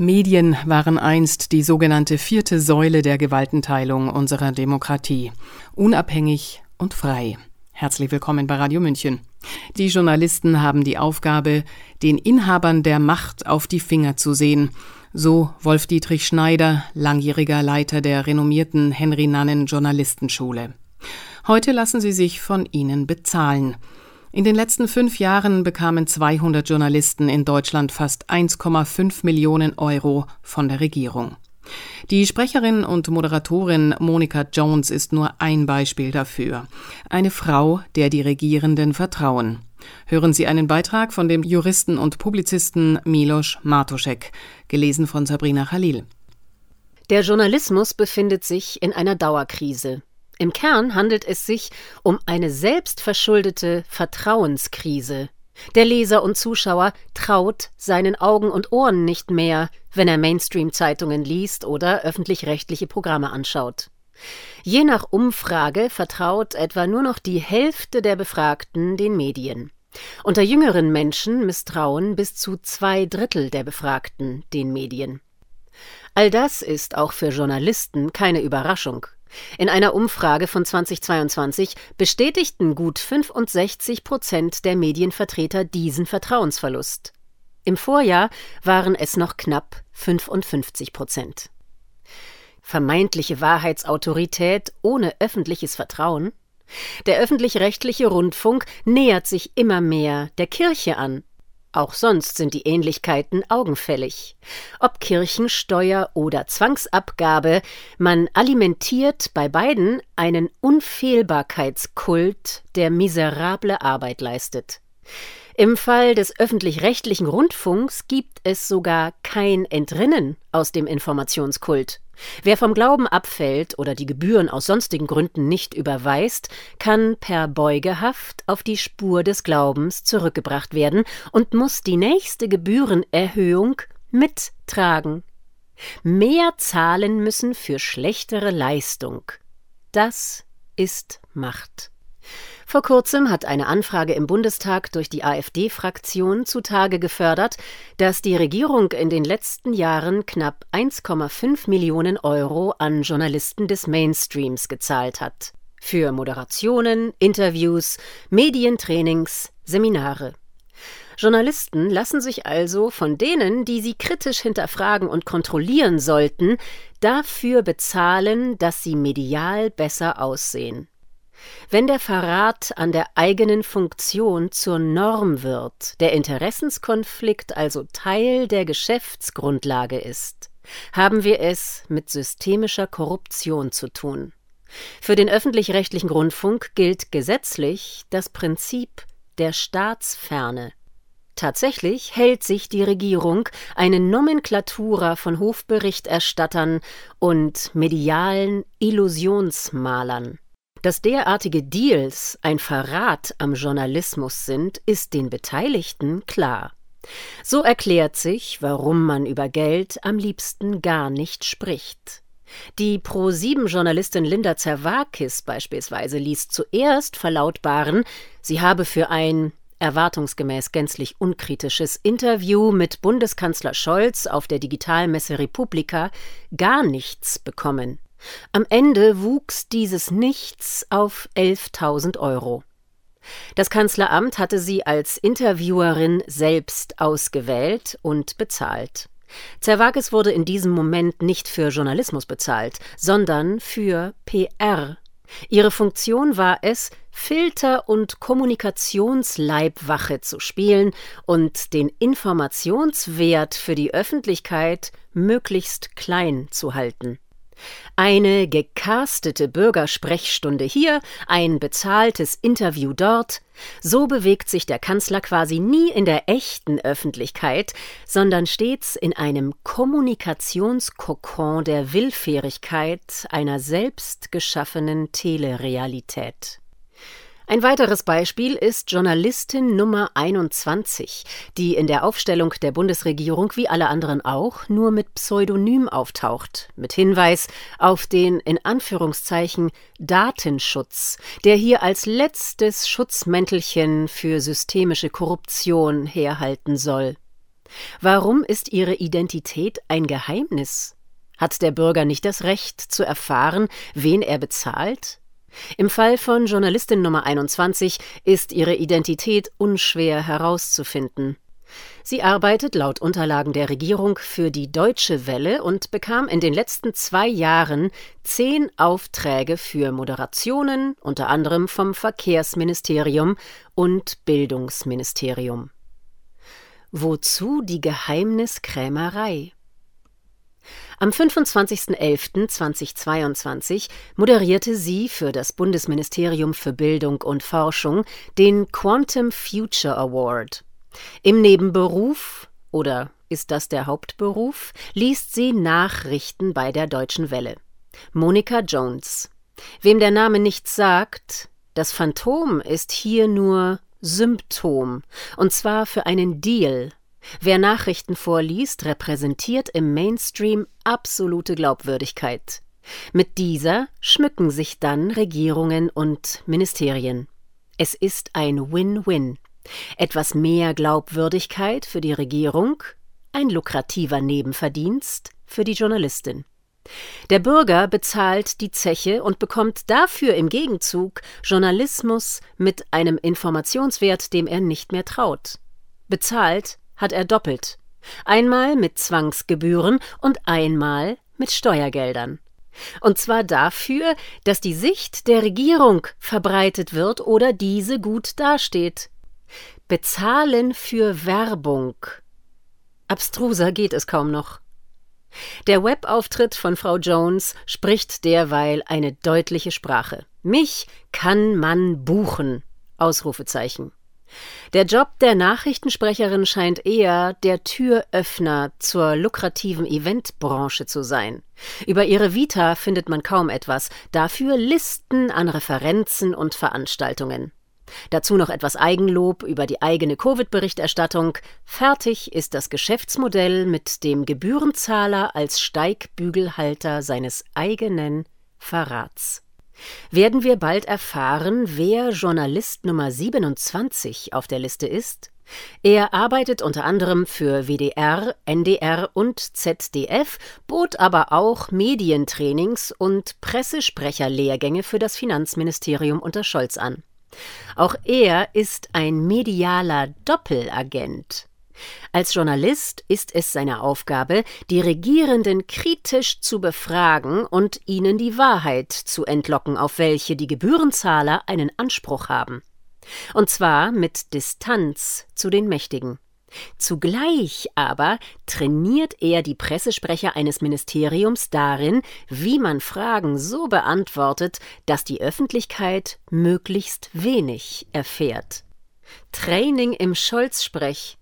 Medien waren einst die sogenannte vierte Säule der Gewaltenteilung unserer Demokratie. Unabhängig und frei. Herzlich willkommen bei Radio München. Die Journalisten haben die Aufgabe, den Inhabern der Macht auf die Finger zu sehen. So Wolf Dietrich Schneider, langjähriger Leiter der renommierten Henry Nannen Journalistenschule. Heute lassen sie sich von ihnen bezahlen. In den letzten fünf Jahren bekamen 200 Journalisten in Deutschland fast 1,5 Millionen Euro von der Regierung. Die Sprecherin und Moderatorin Monika Jones ist nur ein Beispiel dafür. Eine Frau, der die Regierenden vertrauen. Hören Sie einen Beitrag von dem Juristen und Publizisten Milos Martoschek, gelesen von Sabrina Khalil. Der Journalismus befindet sich in einer Dauerkrise. Im Kern handelt es sich um eine selbstverschuldete Vertrauenskrise. Der Leser und Zuschauer traut seinen Augen und Ohren nicht mehr, wenn er Mainstream-Zeitungen liest oder öffentlich-rechtliche Programme anschaut. Je nach Umfrage vertraut etwa nur noch die Hälfte der Befragten den Medien. Unter jüngeren Menschen misstrauen bis zu zwei Drittel der Befragten den Medien. All das ist auch für Journalisten keine Überraschung. In einer Umfrage von 2022 bestätigten gut 65 Prozent der Medienvertreter diesen Vertrauensverlust. Im Vorjahr waren es noch knapp 55 Prozent. Vermeintliche Wahrheitsautorität ohne öffentliches Vertrauen? Der öffentlich-rechtliche Rundfunk nähert sich immer mehr der Kirche an auch sonst sind die Ähnlichkeiten augenfällig. Ob Kirchensteuer oder Zwangsabgabe, man alimentiert bei beiden einen Unfehlbarkeitskult, der miserable Arbeit leistet. Im Fall des öffentlich-rechtlichen Rundfunks gibt es sogar kein Entrinnen aus dem Informationskult. Wer vom Glauben abfällt oder die Gebühren aus sonstigen Gründen nicht überweist, kann per Beugehaft auf die Spur des Glaubens zurückgebracht werden und muss die nächste Gebührenerhöhung mittragen. Mehr zahlen müssen für schlechtere Leistung. Das ist Macht. Vor kurzem hat eine Anfrage im Bundestag durch die AfD-Fraktion zutage gefördert, dass die Regierung in den letzten Jahren knapp 1,5 Millionen Euro an Journalisten des Mainstreams gezahlt hat. Für Moderationen, Interviews, Medientrainings, Seminare. Journalisten lassen sich also von denen, die sie kritisch hinterfragen und kontrollieren sollten, dafür bezahlen, dass sie medial besser aussehen. Wenn der Verrat an der eigenen Funktion zur Norm wird, der Interessenskonflikt also Teil der Geschäftsgrundlage ist, haben wir es mit systemischer Korruption zu tun. Für den öffentlich-rechtlichen Rundfunk gilt gesetzlich das Prinzip der Staatsferne. Tatsächlich hält sich die Regierung eine Nomenklatura von Hofberichterstattern und medialen Illusionsmalern. Dass derartige Deals ein Verrat am Journalismus sind, ist den Beteiligten klar. So erklärt sich, warum man über Geld am liebsten gar nicht spricht. Die Pro-7-Journalistin Linda Zerwakis beispielsweise ließ zuerst verlautbaren, sie habe für ein erwartungsgemäß gänzlich unkritisches Interview mit Bundeskanzler Scholz auf der Digitalmesse Republika gar nichts bekommen. Am Ende wuchs dieses Nichts auf 11.000 Euro. Das Kanzleramt hatte sie als Interviewerin selbst ausgewählt und bezahlt. Zerwakis wurde in diesem Moment nicht für Journalismus bezahlt, sondern für PR. Ihre Funktion war es, Filter- und Kommunikationsleibwache zu spielen und den Informationswert für die Öffentlichkeit möglichst klein zu halten. Eine gecastete Bürgersprechstunde hier, ein bezahltes Interview dort, so bewegt sich der Kanzler quasi nie in der echten Öffentlichkeit, sondern stets in einem Kommunikationskokon der Willfährigkeit einer selbst geschaffenen Telerealität. Ein weiteres Beispiel ist Journalistin Nummer 21, die in der Aufstellung der Bundesregierung wie alle anderen auch nur mit Pseudonym auftaucht, mit Hinweis auf den in Anführungszeichen Datenschutz, der hier als letztes Schutzmäntelchen für systemische Korruption herhalten soll. Warum ist ihre Identität ein Geheimnis? Hat der Bürger nicht das Recht zu erfahren, wen er bezahlt? Im Fall von Journalistin Nummer 21 ist ihre Identität unschwer herauszufinden. Sie arbeitet laut Unterlagen der Regierung für die Deutsche Welle und bekam in den letzten zwei Jahren zehn Aufträge für Moderationen, unter anderem vom Verkehrsministerium und Bildungsministerium. Wozu die Geheimniskrämerei? Am 25.11.2022 moderierte sie für das Bundesministerium für Bildung und Forschung den Quantum Future Award. Im Nebenberuf oder ist das der Hauptberuf, liest sie Nachrichten bei der Deutschen Welle. Monika Jones. Wem der Name nichts sagt, das Phantom ist hier nur Symptom, und zwar für einen Deal. Wer Nachrichten vorliest, repräsentiert im Mainstream absolute Glaubwürdigkeit. Mit dieser schmücken sich dann Regierungen und Ministerien. Es ist ein Win-Win. Etwas mehr Glaubwürdigkeit für die Regierung, ein lukrativer Nebenverdienst für die Journalistin. Der Bürger bezahlt die Zeche und bekommt dafür im Gegenzug Journalismus mit einem Informationswert, dem er nicht mehr traut. Bezahlt hat er doppelt. Einmal mit Zwangsgebühren und einmal mit Steuergeldern. Und zwar dafür, dass die Sicht der Regierung verbreitet wird oder diese gut dasteht. Bezahlen für Werbung. Abstruser geht es kaum noch. Der Webauftritt von Frau Jones spricht derweil eine deutliche Sprache. Mich kann man buchen. Ausrufezeichen. Der Job der Nachrichtensprecherin scheint eher der Türöffner zur lukrativen Eventbranche zu sein. Über ihre Vita findet man kaum etwas, dafür Listen an Referenzen und Veranstaltungen. Dazu noch etwas Eigenlob über die eigene Covid-Berichterstattung. Fertig ist das Geschäftsmodell mit dem Gebührenzahler als Steigbügelhalter seines eigenen Verrats. Werden wir bald erfahren, wer Journalist Nummer 27 auf der Liste ist? Er arbeitet unter anderem für WDR, NDR und ZDF, bot aber auch Medientrainings und Pressesprecherlehrgänge für das Finanzministerium unter Scholz an. Auch er ist ein medialer Doppelagent. Als Journalist ist es seine Aufgabe, die Regierenden kritisch zu befragen und ihnen die Wahrheit zu entlocken, auf welche die Gebührenzahler einen Anspruch haben. Und zwar mit Distanz zu den Mächtigen. Zugleich aber trainiert er die Pressesprecher eines Ministeriums darin, wie man Fragen so beantwortet, dass die Öffentlichkeit möglichst wenig erfährt. Training im Scholz-Sprech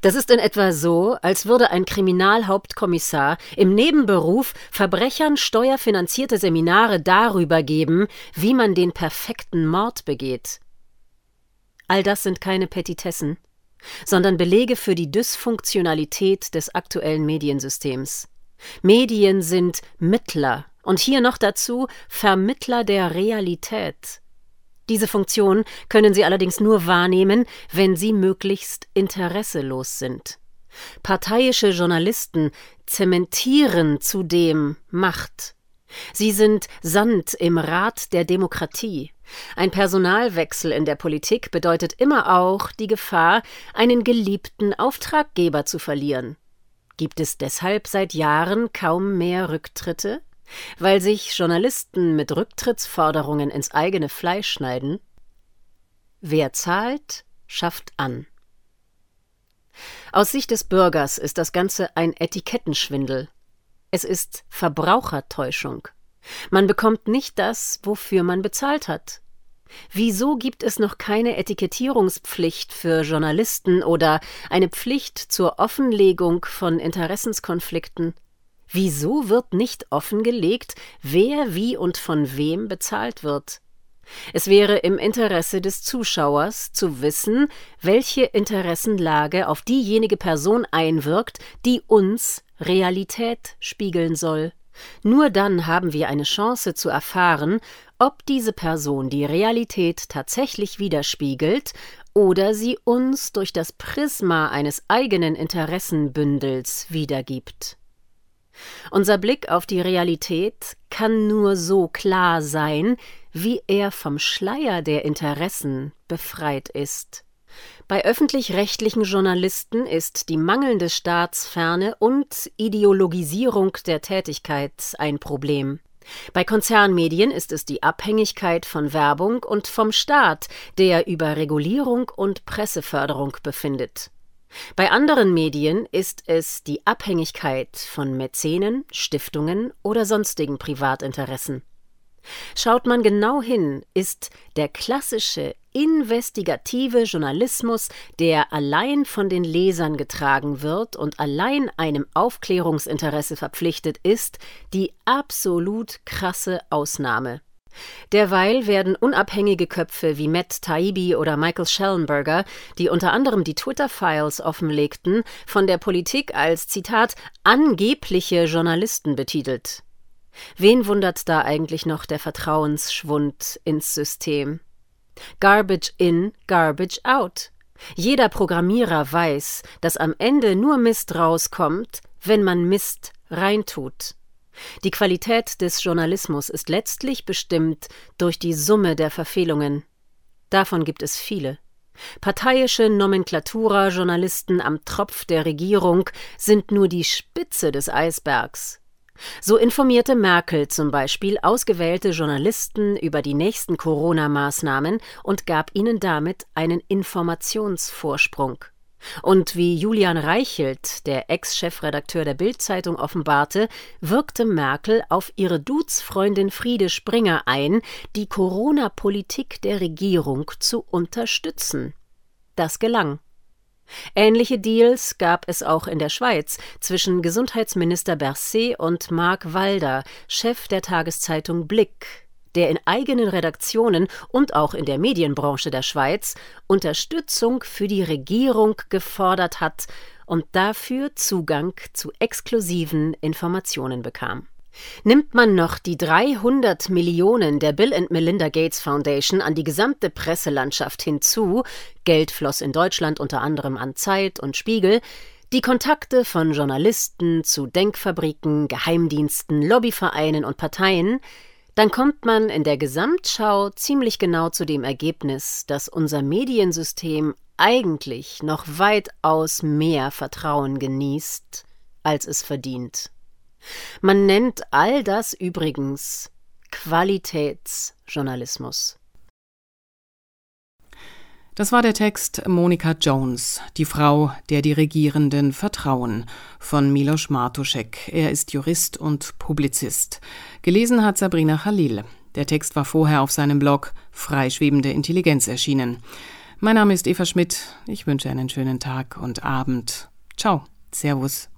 das ist in etwa so, als würde ein Kriminalhauptkommissar im Nebenberuf Verbrechern steuerfinanzierte Seminare darüber geben, wie man den perfekten Mord begeht. All das sind keine Petitessen, sondern Belege für die Dysfunktionalität des aktuellen Mediensystems. Medien sind Mittler und hier noch dazu Vermittler der Realität. Diese Funktion können sie allerdings nur wahrnehmen, wenn sie möglichst interesselos sind. Parteiische Journalisten zementieren zudem Macht. Sie sind Sand im Rat der Demokratie. Ein Personalwechsel in der Politik bedeutet immer auch die Gefahr, einen geliebten Auftraggeber zu verlieren. Gibt es deshalb seit Jahren kaum mehr Rücktritte? Weil sich Journalisten mit Rücktrittsforderungen ins eigene Fleisch schneiden? Wer zahlt, schafft an. Aus Sicht des Bürgers ist das Ganze ein Etikettenschwindel. Es ist Verbrauchertäuschung. Man bekommt nicht das, wofür man bezahlt hat. Wieso gibt es noch keine Etikettierungspflicht für Journalisten oder eine Pflicht zur Offenlegung von Interessenskonflikten? Wieso wird nicht offengelegt, wer wie und von wem bezahlt wird? Es wäre im Interesse des Zuschauers zu wissen, welche Interessenlage auf diejenige Person einwirkt, die uns Realität spiegeln soll. Nur dann haben wir eine Chance zu erfahren, ob diese Person die Realität tatsächlich widerspiegelt oder sie uns durch das Prisma eines eigenen Interessenbündels wiedergibt. Unser Blick auf die Realität kann nur so klar sein, wie er vom Schleier der Interessen befreit ist. Bei öffentlich-rechtlichen Journalisten ist die mangelnde Staatsferne und Ideologisierung der Tätigkeit ein Problem. Bei Konzernmedien ist es die Abhängigkeit von Werbung und vom Staat, der über Regulierung und Presseförderung befindet. Bei anderen Medien ist es die Abhängigkeit von Mäzenen, Stiftungen oder sonstigen Privatinteressen. Schaut man genau hin, ist der klassische investigative Journalismus, der allein von den Lesern getragen wird und allein einem Aufklärungsinteresse verpflichtet ist, die absolut krasse Ausnahme. Derweil werden unabhängige Köpfe wie Matt Taibbi oder Michael Schellenberger, die unter anderem die Twitter-Files offenlegten, von der Politik als Zitat angebliche Journalisten betitelt. Wen wundert da eigentlich noch der Vertrauensschwund ins System? Garbage in, garbage out. Jeder Programmierer weiß, dass am Ende nur Mist rauskommt, wenn man Mist reintut. Die Qualität des Journalismus ist letztlich bestimmt durch die Summe der Verfehlungen. Davon gibt es viele. Parteiische Nomenklatura-Journalisten am Tropf der Regierung sind nur die Spitze des Eisbergs. So informierte Merkel zum Beispiel ausgewählte Journalisten über die nächsten Corona-Maßnahmen und gab ihnen damit einen Informationsvorsprung. Und wie Julian Reichelt, der Ex-Chefredakteur der Bild-Zeitung, offenbarte, wirkte Merkel auf ihre Duzfreundin Friede Springer ein, die Corona-Politik der Regierung zu unterstützen. Das gelang. Ähnliche Deals gab es auch in der Schweiz zwischen Gesundheitsminister Berset und Marc Walder, Chef der Tageszeitung Blick, der in eigenen Redaktionen und auch in der Medienbranche der Schweiz Unterstützung für die Regierung gefordert hat und dafür Zugang zu exklusiven Informationen bekam. Nimmt man noch die 300 Millionen der Bill and Melinda Gates Foundation an die gesamte Presselandschaft hinzu, Geld floss in Deutschland unter anderem an Zeit und Spiegel, die Kontakte von Journalisten zu Denkfabriken, Geheimdiensten, Lobbyvereinen und Parteien, dann kommt man in der Gesamtschau ziemlich genau zu dem Ergebnis, dass unser Mediensystem eigentlich noch weitaus mehr Vertrauen genießt, als es verdient. Man nennt all das übrigens Qualitätsjournalismus. Das war der Text Monika Jones, die Frau, der die Regierenden vertrauen, von Milos Martuszek. Er ist Jurist und Publizist. Gelesen hat Sabrina Khalil. Der Text war vorher auf seinem Blog Freischwebende Intelligenz erschienen. Mein Name ist Eva Schmidt. Ich wünsche einen schönen Tag und Abend. Ciao. Servus.